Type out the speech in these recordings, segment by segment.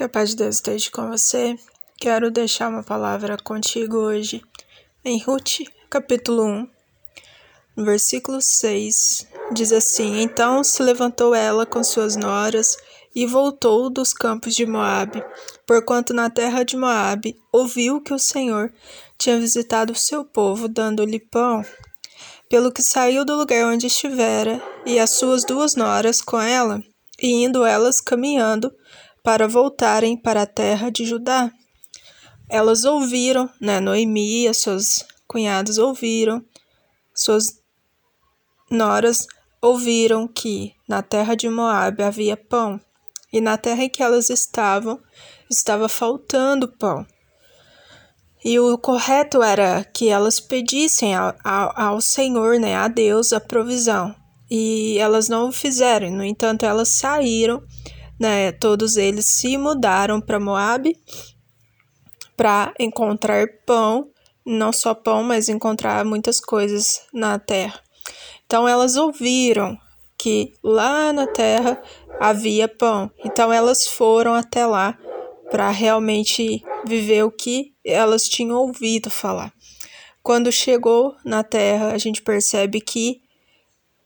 Que a paz de Deus esteja com você. Quero deixar uma palavra contigo hoje em Ruth, capítulo 1, no versículo 6. Diz assim: Então se levantou ela com suas noras e voltou dos campos de Moabe, porquanto na terra de Moabe ouviu que o Senhor tinha visitado o seu povo, dando-lhe pão. Pelo que saiu do lugar onde estivera, e as suas duas noras com ela, e indo elas caminhando, para voltarem para a terra de Judá. Elas ouviram, né, Noemi e seus cunhados ouviram, suas noras ouviram que na terra de Moabe havia pão, e na terra em que elas estavam estava faltando pão. E o correto era que elas pedissem ao, ao, ao Senhor, né, a Deus, a provisão. E elas não o fizeram. No entanto, elas saíram né, todos eles se mudaram para Moabe para encontrar pão, não só pão, mas encontrar muitas coisas na terra. Então elas ouviram que lá na terra havia pão. Então elas foram até lá para realmente viver o que elas tinham ouvido falar. Quando chegou na terra, a gente percebe que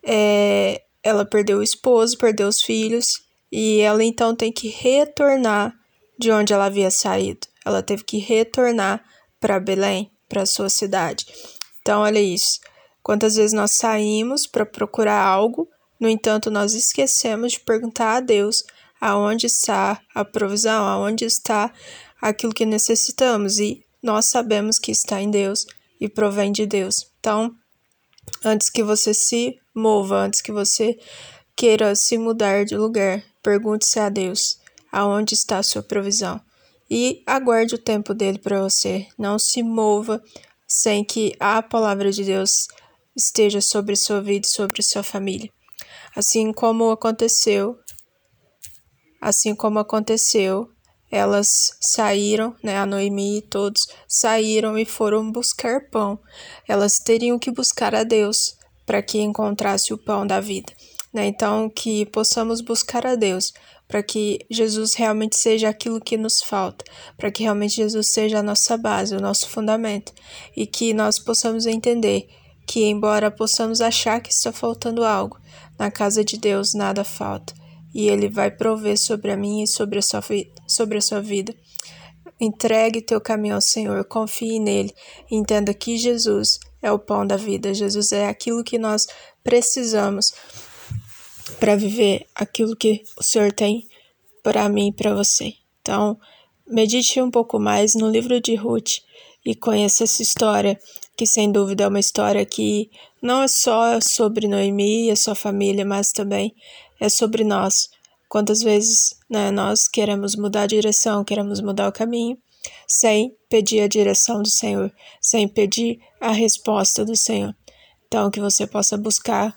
é, ela perdeu o esposo, perdeu os filhos e ela então tem que retornar de onde ela havia saído. Ela teve que retornar para Belém, para sua cidade. Então, olha isso. Quantas vezes nós saímos para procurar algo, no entanto, nós esquecemos de perguntar a Deus aonde está a provisão, aonde está aquilo que necessitamos e nós sabemos que está em Deus e provém de Deus. Então, antes que você se mova, antes que você queira se mudar de lugar, pergunte-se a Deus aonde está a sua provisão e aguarde o tempo dele para você. Não se mova sem que a palavra de Deus esteja sobre sua vida e sobre sua família. Assim como aconteceu, assim como aconteceu, elas saíram, né, a Noemi e todos saíram e foram buscar pão. Elas teriam que buscar a Deus para que encontrasse o pão da vida. Né? Então, que possamos buscar a Deus para que Jesus realmente seja aquilo que nos falta, para que realmente Jesus seja a nossa base, o nosso fundamento, e que nós possamos entender que, embora possamos achar que está faltando algo, na casa de Deus nada falta, e Ele vai prover sobre a mim e sobre a sua, sobre a sua vida. Entregue teu caminho ao Senhor, confie nele, entenda que Jesus é o pão da vida, Jesus é aquilo que nós precisamos para viver aquilo que o Senhor tem para mim e para você. Então, medite um pouco mais no livro de Ruth e conheça essa história, que sem dúvida é uma história que não é só sobre Noemi e a sua família, mas também é sobre nós. Quantas vezes né, nós queremos mudar a direção, queremos mudar o caminho, sem pedir a direção do Senhor, sem pedir a resposta do Senhor. Então, que você possa buscar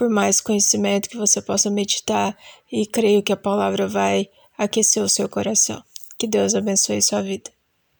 por mais conhecimento que você possa meditar e creio que a palavra vai aquecer o seu coração. Que Deus abençoe sua vida.